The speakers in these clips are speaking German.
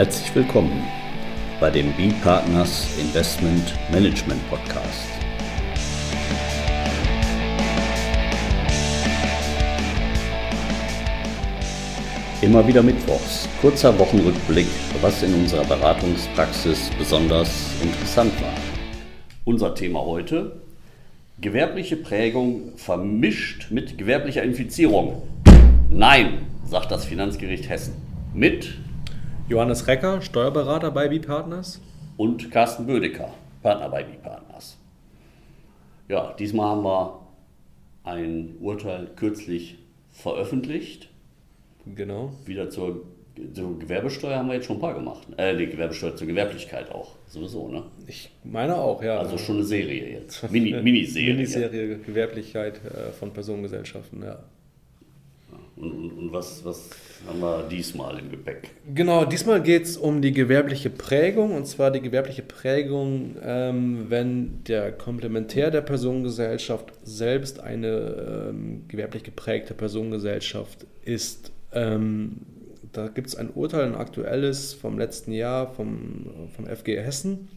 Herzlich willkommen bei dem B-Partners Investment Management Podcast. Immer wieder Mittwochs, kurzer Wochenrückblick, was in unserer Beratungspraxis besonders interessant war. Unser Thema heute, gewerbliche Prägung vermischt mit gewerblicher Infizierung. Nein, sagt das Finanzgericht Hessen. Mit Johannes Recker, Steuerberater bei B-Partners. Und Carsten Bödecker, Partner bei B-Partners. Ja, diesmal haben wir ein Urteil kürzlich veröffentlicht. Genau. Wieder zur, zur Gewerbesteuer haben wir jetzt schon ein paar gemacht. Äh, die Gewerbesteuer zur Gewerblichkeit auch. Sowieso, ne? Ich meine auch, ja. Also schon eine Serie jetzt. Mini, Miniserie. Miniserie Gewerblichkeit äh, von Personengesellschaften, ja. Und, und, und, was, was haben wir diesmal im Gepäck? Genau, diesmal geht es um die gewerbliche Prägung. Und zwar die gewerbliche Prägung, ähm, wenn der Komplementär der Personengesellschaft selbst eine ähm, gewerblich geprägte Personengesellschaft ist. Ähm, da gibt es ein Urteil, ein aktuelles vom letzten Jahr vom, vom FG Hessen.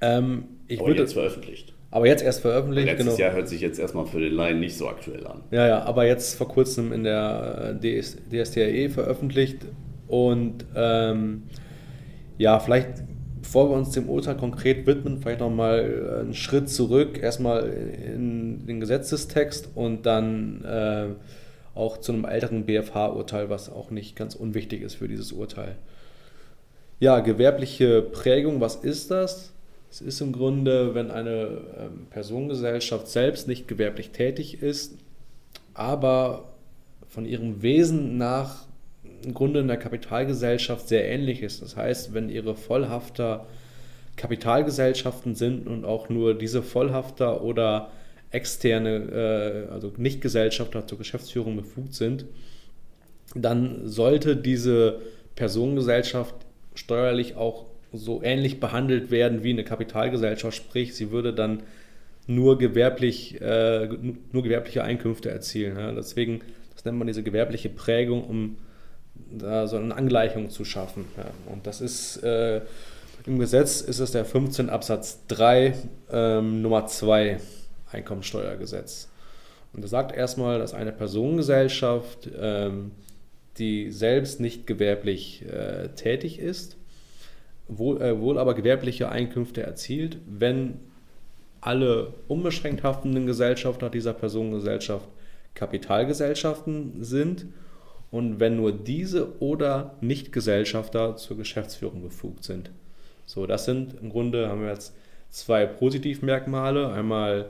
Ähm, ich Aber würde, jetzt veröffentlicht. Aber jetzt erst veröffentlicht. Letztes genau. Jahr hört sich jetzt erstmal für den Laien nicht so aktuell an. Ja, ja, aber jetzt vor kurzem in der DS, DSTRE veröffentlicht. Und ähm, ja, vielleicht bevor wir uns dem Urteil konkret widmen, vielleicht nochmal einen Schritt zurück, erstmal in den Gesetzestext und dann äh, auch zu einem älteren BFH-Urteil, was auch nicht ganz unwichtig ist für dieses Urteil. Ja, gewerbliche Prägung, was ist das? Es ist im Grunde, wenn eine ähm, Personengesellschaft selbst nicht gewerblich tätig ist, aber von ihrem Wesen nach im Grunde in der Kapitalgesellschaft sehr ähnlich ist. Das heißt, wenn ihre Vollhafter Kapitalgesellschaften sind und auch nur diese Vollhafter oder externe, äh, also Nichtgesellschafter zur Geschäftsführung befugt sind, dann sollte diese Personengesellschaft steuerlich auch so ähnlich behandelt werden wie eine Kapitalgesellschaft, sprich, sie würde dann nur, gewerblich, äh, nur gewerbliche Einkünfte erzielen. Ja. Deswegen, das nennt man diese gewerbliche Prägung, um da so eine Angleichung zu schaffen. Ja. Und das ist äh, im Gesetz ist es der 15 Absatz 3 ähm, Nummer 2 Einkommensteuergesetz. Und das sagt erstmal, dass eine Personengesellschaft, ähm, die selbst nicht gewerblich äh, tätig ist, wohl, äh, wohl aber gewerbliche Einkünfte erzielt, wenn alle unbeschränkt haftenden Gesellschafter dieser Personengesellschaft Kapitalgesellschaften sind und wenn nur diese oder Nichtgesellschafter zur Geschäftsführung befugt sind. So, das sind im Grunde, haben wir jetzt zwei Positivmerkmale. Einmal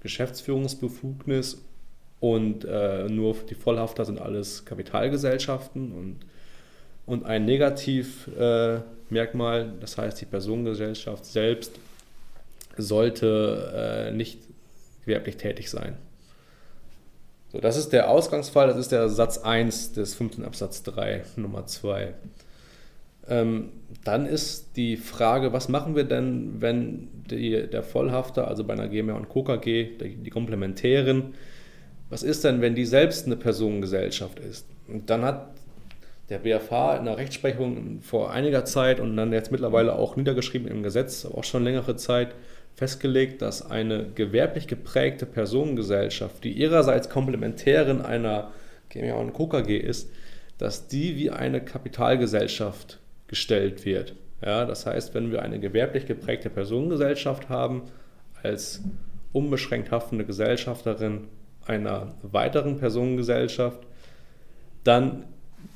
Geschäftsführungsbefugnis und äh, nur die Vollhafter sind alles Kapitalgesellschaften und, und ein Negativmerkmal, äh, das heißt die Personengesellschaft selbst sollte äh, nicht gewerblich tätig sein. So, das ist der Ausgangsfall, das ist der Satz 1 des 15 Absatz 3 Nummer 2. Ähm, dann ist die Frage, was machen wir denn, wenn die, der Vollhafter, also bei einer GmbH und Co. KG, die, die Komplementären, was ist denn, wenn die selbst eine Personengesellschaft ist? Und dann hat der BFH in der Rechtsprechung vor einiger Zeit und dann jetzt mittlerweile auch niedergeschrieben im Gesetz, auch schon längere Zeit, festgelegt, dass eine gewerblich geprägte Personengesellschaft, die ihrerseits Komplementärin einer GmbH und Co. KG ist, dass die wie eine Kapitalgesellschaft gestellt wird. Ja, das heißt, wenn wir eine gewerblich geprägte Personengesellschaft haben, als unbeschränkt haftende Gesellschafterin einer weiteren Personengesellschaft, dann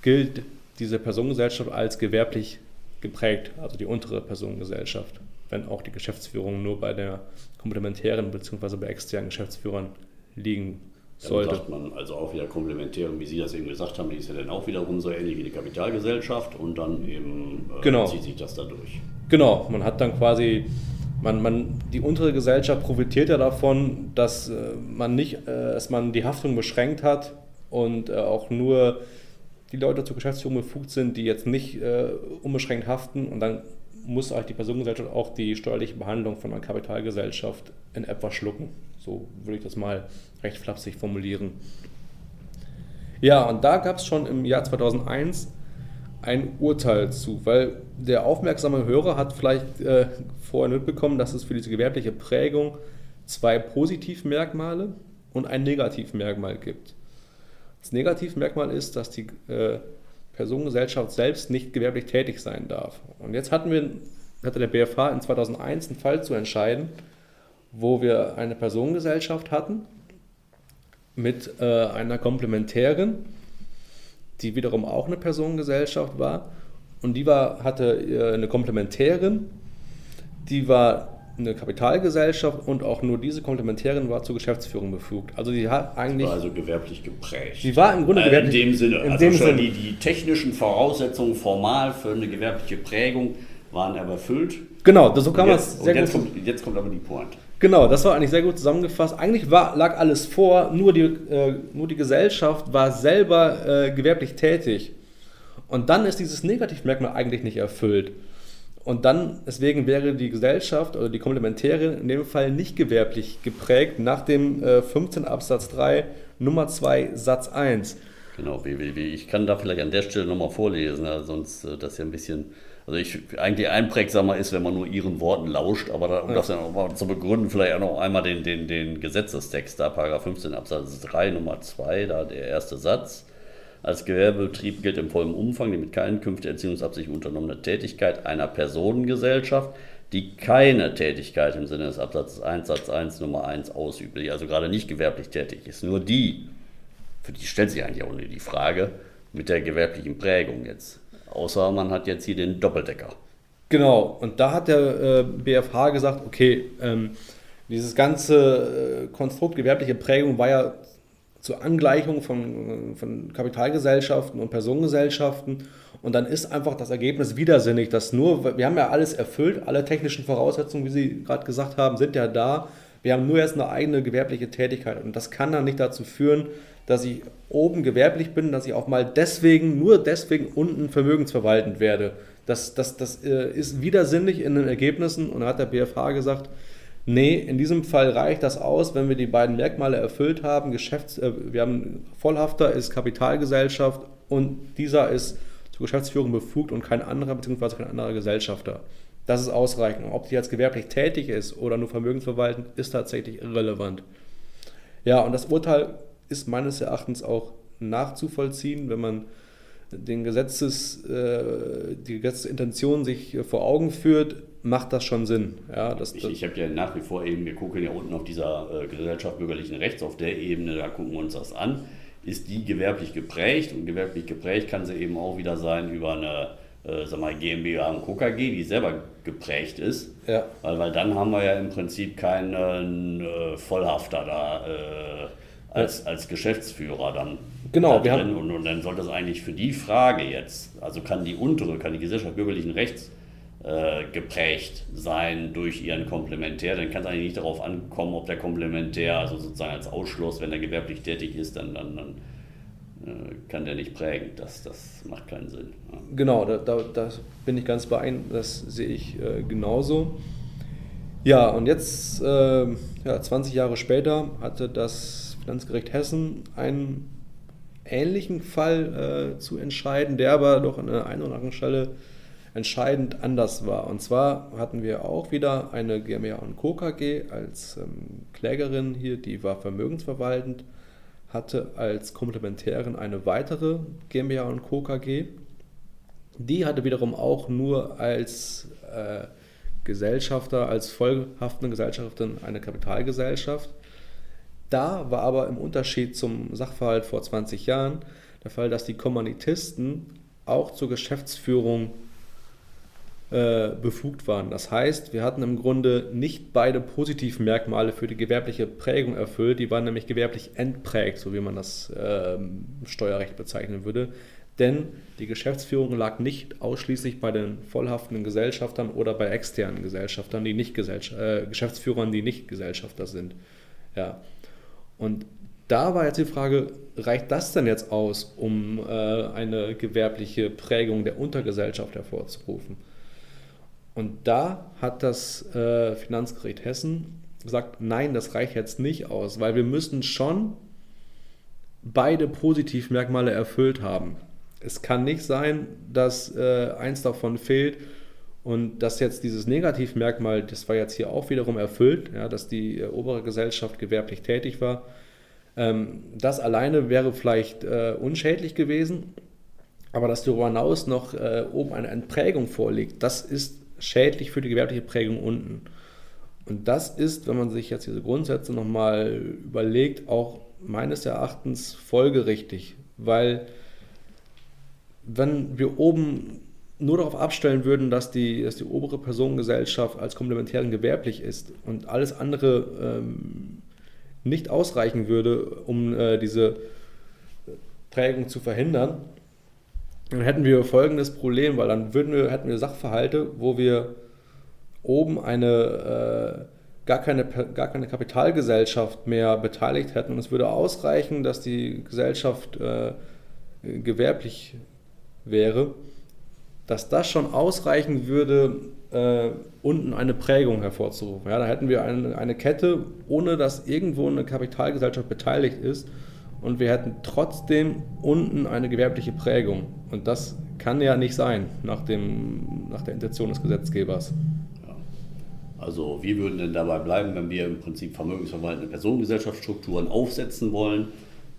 gilt diese Personengesellschaft als gewerblich geprägt, also die untere Personengesellschaft, wenn auch die Geschäftsführung nur bei der komplementären bzw. bei externen Geschäftsführern liegen sollte. Dann sagt man also auch wieder komplementär, wie Sie das eben gesagt haben, die ist ja dann auch wiederum so ähnlich wie die Kapitalgesellschaft und dann eben äh, genau. zieht sich das da durch. Genau, man hat dann quasi, man, man, die untere Gesellschaft profitiert ja davon, dass äh, man nicht, äh, dass man die Haftung beschränkt hat und äh, auch nur die Leute zur Geschäftsführung befugt sind, die jetzt nicht äh, unbeschränkt haften und dann muss halt die Personengesellschaft auch die steuerliche Behandlung von einer Kapitalgesellschaft in etwa schlucken. So würde ich das mal recht flapsig formulieren. Ja, und da gab es schon im Jahr 2001 ein Urteil zu, weil der aufmerksame Hörer hat vielleicht äh, vorher mitbekommen, dass es für diese gewerbliche Prägung zwei Positivmerkmale und ein Negativmerkmal gibt. Das Negativmerkmal ist, dass die äh, Personengesellschaft selbst nicht gewerblich tätig sein darf. Und jetzt hatten wir, hatte der BFH in 2001 einen Fall zu entscheiden, wo wir eine Personengesellschaft hatten mit äh, einer Komplementärin, die wiederum auch eine Personengesellschaft war. Und die war, hatte äh, eine Komplementärin, die war eine Kapitalgesellschaft und auch nur diese Komplementärin war zur Geschäftsführung befugt. Also die hat eigentlich. War also gewerblich geprägt. Die war im Grunde äh, gewerblich. In dem Sinne. In also dem schon Sinne. Die, die technischen Voraussetzungen formal für eine gewerbliche Prägung waren aber erfüllt. Genau, so kann man es sehr jetzt, gut. kommt, jetzt kommt aber die Pointe. Genau, das war eigentlich sehr gut zusammengefasst. Eigentlich war, lag alles vor, nur die, äh, nur die Gesellschaft war selber äh, gewerblich tätig. Und dann ist dieses Negativmerkmal eigentlich nicht erfüllt. Und dann, deswegen wäre die Gesellschaft oder die Komplementärin in dem Fall nicht gewerblich geprägt nach dem äh, 15 Absatz 3 Nummer 2 Satz 1. Genau, WWW. Ich kann da vielleicht an der Stelle nochmal vorlesen, also sonst äh, das ja ein bisschen. Also ich eigentlich einprägsamer ist, wenn man nur ihren Worten lauscht, aber da, um Ja. das dann auch mal zu begründen, vielleicht auch noch einmal den, den, den Gesetzestext da, Paragraph 15 Absatz 3 Nummer 2, da der erste Satz. Als Gewerbebetrieb gilt im vollen Umfang die mit keinen Einkünfte Erziehungsabsicht unternommene Tätigkeit einer Personengesellschaft, die keine Tätigkeit im Sinne des Absatzes 1 Satz 1 Nummer 1 ausübt, die also gerade nicht gewerblich tätig ist. Nur die, für die stellt sich eigentlich auch nur die Frage mit der gewerblichen Prägung jetzt. Außer man hat jetzt hier den Doppeldecker. Genau, und da hat der äh, BFH gesagt, okay, ähm, dieses ganze äh, Konstrukt gewerbliche Prägung war ja zur Angleichung von, von Kapitalgesellschaften und Personengesellschaften. Und dann ist einfach das Ergebnis widersinnig, dass nur, wir haben ja alles erfüllt, alle technischen Voraussetzungen, wie Sie gerade gesagt haben, sind ja da. Wir haben nur jetzt eine eigene gewerbliche Tätigkeit. Und das kann dann nicht dazu führen, dass ich oben gewerblich bin, dass ich auch mal deswegen, nur deswegen unten vermögensverwaltend werde. Das, das, das äh, ist widersinnig in den Ergebnissen und da hat der BFH gesagt, nee, in diesem Fall reicht das aus, wenn wir die beiden Merkmale erfüllt haben. Geschäfts-, äh, wir haben Vollhafter ist Kapitalgesellschaft und dieser ist zur Geschäftsführung befugt und kein anderer bzw. kein anderer Gesellschafter. Das ist ausreichend. Ob die jetzt gewerblich tätig ist oder nur vermögensverwaltend, ist tatsächlich irrelevant. Ja, und das Urteil ist meines Erachtens auch nachzuvollziehen, wenn man den Gesetzes, äh, die Gesetzesintention sich vor Augen führt, macht das schon Sinn. Ja, das, Ich, ich habe ja nach wie vor eben, wir gucken ja unten auf dieser äh, Gesellschaft bürgerlichen Rechts, auf der Ebene, da gucken wir uns das an. Ist die gewerblich geprägt? Und gewerblich geprägt kann sie eben auch wieder sein über eine äh, sag mal, GmbH und KKG, die selber geprägt ist. ja, Weil, weil dann haben wir ja im Prinzip keinen äh, Vollhafter da äh, als, als Geschäftsführer dann. Genau, da wir haben- und, und dann sollte das eigentlich für die Frage jetzt, also kann die untere, kann die Gesellschaft bürgerlichen Rechts äh, geprägt sein durch ihren Komplementär, dann kann es eigentlich nicht darauf ankommen, ob der Komplementär, also sozusagen als Ausschluss, wenn er gewerblich tätig ist, dann, dann, dann äh, kann der nicht prägen. Das, das macht keinen Sinn. Ja. genau, da, da, da bin ich ganz bei Ihnen, das sehe ich äh, genauso. Ja, und jetzt, äh, ja, 20 Jahre später, hatte das Finanzgericht Hessen einen ähnlichen Fall äh, zu entscheiden, der aber doch an der einen oder anderen Stelle entscheidend anders war. Und zwar hatten wir auch wieder eine GmbH und Co. KG als ähm, Klägerin hier, die war vermögensverwaltend, hatte als Komplementärin eine weitere GmbH und Co. KG. Die hatte wiederum auch nur als äh, Gesellschafter, als vollhaftende Gesellschafterin eine Kapitalgesellschaft. Da war aber im Unterschied zum Sachverhalt vor 20 Jahren der Fall, dass die Kommunitisten auch zur Geschäftsführung äh, befugt waren. Das heißt, wir hatten im Grunde nicht beide Positivmerkmale für die gewerbliche Prägung erfüllt, die waren nämlich gewerblich entprägt, so wie man das ähm, Steuerrecht bezeichnen würde. Denn die Geschäftsführung lag nicht ausschließlich bei den vollhaftenden Gesellschaftern oder bei externen Gesellschaftern, die nicht Gesellsch äh, Geschäftsführern, die nicht Gesellschafter sind. Ja. Und da war jetzt die Frage, reicht das denn jetzt aus, um äh, eine gewerbliche Prägung der Untergesellschaft hervorzurufen? Und da hat das äh, Finanzgericht Hessen gesagt, nein, das reicht jetzt nicht aus, weil wir müssen schon beide Positivmerkmale erfüllt haben. Es kann nicht sein, dass äh, eins davon fehlt und dass jetzt dieses Negativmerkmal, das war jetzt hier auch wiederum erfüllt, ja, dass die äh, obere Gesellschaft gewerblich tätig war. Ähm, das alleine wäre vielleicht äh, unschädlich gewesen, aber dass darüber hinaus noch äh, oben eine Entprägung vorliegt, das ist schädlich für die gewerbliche Prägung unten. Und das ist, wenn man sich jetzt diese Grundsätze nochmal überlegt, auch meines Erachtens folgerichtig, weil wenn wir oben nur darauf abstellen würden, dass die, dass die obere Personengesellschaft als komplementären gewerblich ist und alles andere ähm, nicht ausreichen würde, um äh, diese Prägung zu verhindern, dann hätten wir folgendes Problem, weil dann würden wir, hätten wir Sachverhalte, wo wir oben eine, äh, gar, keine, gar keine Kapitalgesellschaft mehr beteiligt hätten. Und es würde ausreichen, dass die Gesellschaft äh, gewerblich wäre, dass das schon ausreichen würde, äh, unten eine Prägung hervorzurufen. Ja, da hätten wir eine, eine Kette, ohne dass irgendwo eine Kapitalgesellschaft beteiligt ist und wir hätten trotzdem unten eine gewerbliche Prägung. Und das kann ja nicht sein nach, dem, nach der Intention des Gesetzgebers. Also wir würden denn dabei bleiben, wenn wir im Prinzip vermögensverwaltende Personengesellschaftsstrukturen aufsetzen wollen,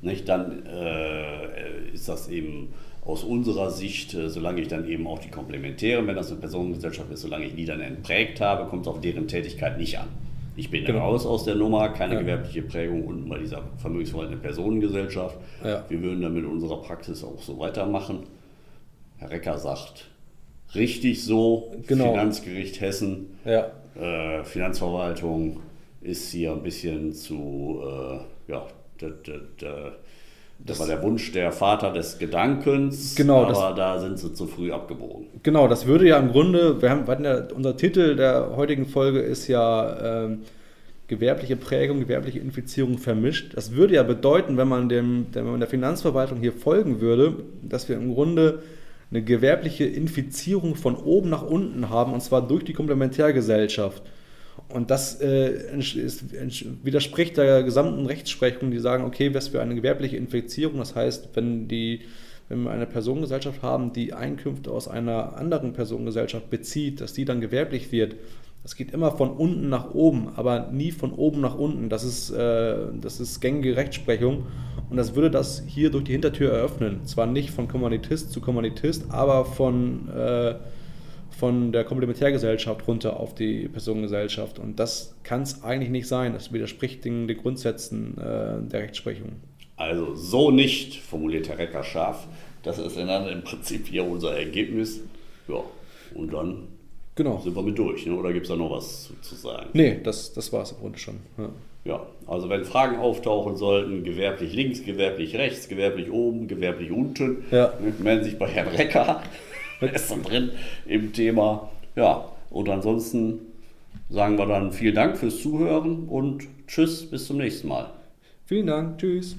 nicht, dann äh, ist das eben aus unserer Sicht, äh, solange ich dann eben auch die Komplementären, wenn das eine Personengesellschaft ist, solange ich die dann entprägt habe, kommt es auf deren Tätigkeit nicht an. Ich bin genau. raus aus der Nummer, keine ja. gewerbliche Prägung unten bei dieser vermögensverwaltenden Personengesellschaft. Ja. Wir würden dann mit unserer Praxis auch so weitermachen. Herr Recker sagt, richtig so, genau. Finanzgericht Hessen, ja. äh, Finanzverwaltung ist hier ein bisschen zu, äh, ja, das war der Wunsch der Vater des Gedankens, genau, aber das, da sind sie zu früh abgebogen. Genau, das würde ja im Grunde, wir haben, wir ja, unser Titel der heutigen Folge ist ja ähm, gewerbliche Prägung, gewerbliche Infizierung vermischt. Das würde ja bedeuten, wenn man, dem, wenn man der Finanzverwaltung hier folgen würde, dass wir im Grunde eine gewerbliche Infizierung von oben nach unten haben, und zwar durch die Komplementärgesellschaft. Und das äh, widerspricht der gesamten Rechtsprechung, die sagen, okay, was für eine gewerbliche Infizierung, das heißt, wenn, die, wenn wir eine Personengesellschaft haben, die Einkünfte aus einer anderen Personengesellschaft bezieht, dass die dann gewerblich wird, das geht immer von unten nach oben, aber nie von oben nach unten. Das ist, äh, das ist gängige Rechtsprechung und das würde das hier durch die Hintertür eröffnen. Zwar nicht von Kommunitist zu Kommunitist, aber von... Äh, von der Komplementärgesellschaft runter auf die Personengesellschaft. Und das kann es eigentlich nicht sein. Das widerspricht den, den Grundsätzen äh, der Rechtsprechung. Also so nicht, formuliert Herr Recker scharf. Das ist dann im Prinzip hier unser Ergebnis. Ja, und dann genau. sind wir mit durch. Ne? Oder gibt es da noch was zu, zu, sagen? Nee, das, das war es im Grunde schon. Ja. ja, also wenn Fragen auftauchen sollten, gewerblich links, gewerblich rechts, gewerblich oben, gewerblich unten, ja. Ne, melden sich bei Herrn Recker. ist dann drin im Thema. Ja, und ansonsten sagen wir dann vielen Dank fürs Zuhören und tschüss, bis zum nächsten Mal. Vielen Dank, tschüss.